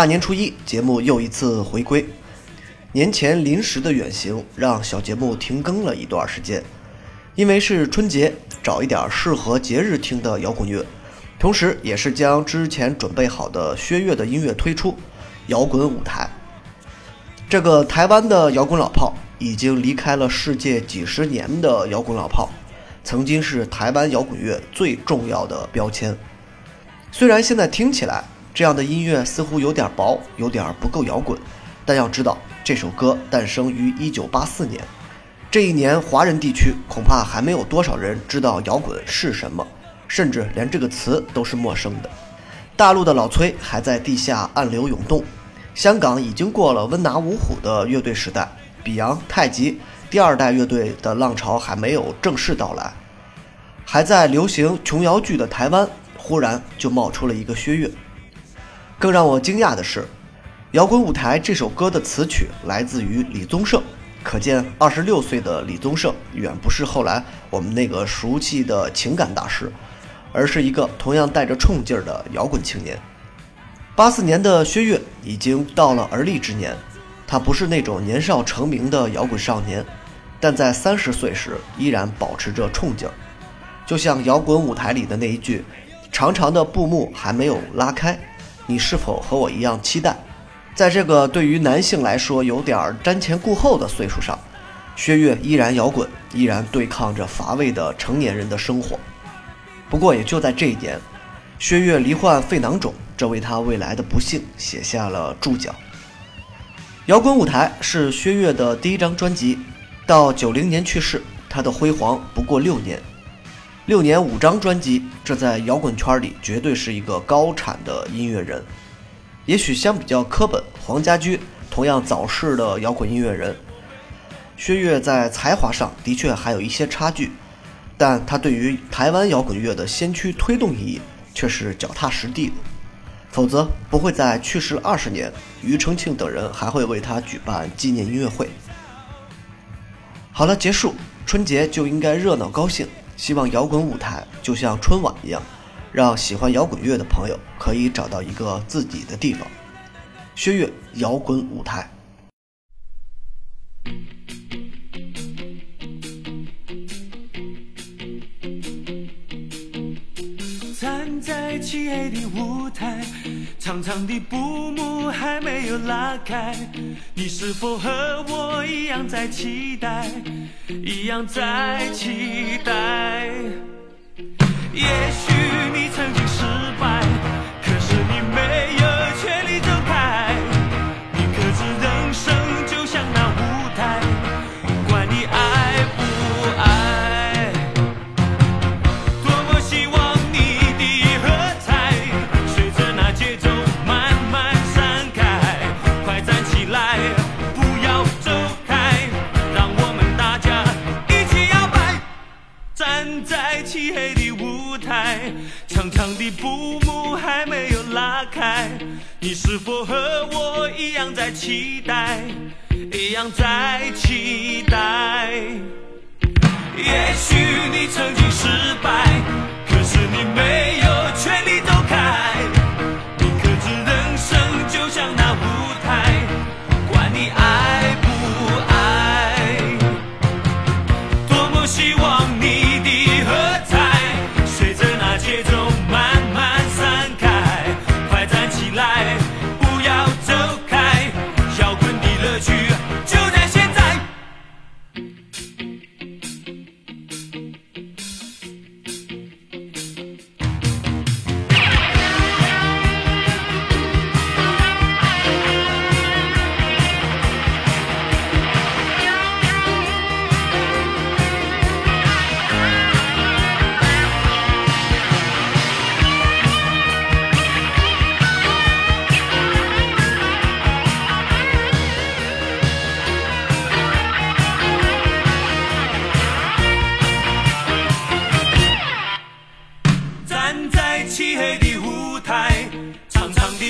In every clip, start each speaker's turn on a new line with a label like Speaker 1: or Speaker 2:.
Speaker 1: 大年初一，节目又一次回归。年前临时的远行让小节目停更了一段时间，因为是春节，找一点适合节日听的摇滚乐，同时也是将之前准备好的薛岳的音乐推出。摇滚舞台，这个台湾的摇滚老炮已经离开了世界几十年的摇滚老炮，曾经是台湾摇滚乐最重要的标签。虽然现在听起来这样的音乐似乎有点薄，有点不够摇滚，但要知道这首歌诞生于1984年，这一年华人地区恐怕还没有多少人知道摇滚是什么，甚至连这个词都是陌生的。大陆的老崔还在地下暗流涌动，香港已经过了温拿五虎的乐队时代，比昂、太极第二代乐队的浪潮还没有正式到来，还在流行琼瑶剧的台湾，忽然就冒出了一个薛岳。更让我惊讶的是，《摇滚舞台》这首歌的词曲来自于李宗盛，可见二十六岁的李宗盛远不是后来我们那个熟悉的情感大师。而是一个同样带着冲劲儿的摇滚青年。八四年的薛岳已经到了而立之年，他不是那种年少成名的摇滚少年，但在三十岁时依然保持着冲劲儿。就像摇滚舞台里的那一句：“长长的布幕还没有拉开，你是否和我一样期待？”在这个对于男性来说有点瞻前顾后的岁数上，薛岳依然摇滚，依然对抗着乏味的成年人的生活。不过也就在这一年，薛岳罹患肺囊肿，这为他未来的不幸写下了注脚。摇滚舞台是薛岳的第一张专辑，到九零年去世，他的辉煌不过六年。六年五张专辑，这在摇滚圈里绝对是一个高产的音乐人。也许相比较科本、黄家驹同样早逝的摇滚音乐人，薛岳在才华上的确还有一些差距。但他对于台湾摇滚乐的先驱推动意义却是脚踏实地的，否则不会在去世二十年，庾澄庆等人还会为他举办纪念音乐会。好了，结束，春节就应该热闹高兴，希望摇滚舞台就像春晚一样，让喜欢摇滚乐的朋友可以找到一个自己的地方。薛岳摇滚舞台。
Speaker 2: 在漆黑的舞台，长长的布幕还没有拉开，你是否和我一样在期待，一样在期待？也许你曾经失败，在漆黑的舞台，长长的布幕还没有拉开，你是否和我一样在期待，一样在期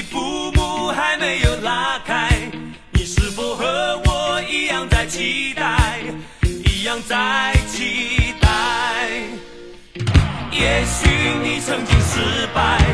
Speaker 2: 的布幕还没有拉开，你是否和我一样在期待，一样在期待？也许你曾经失败。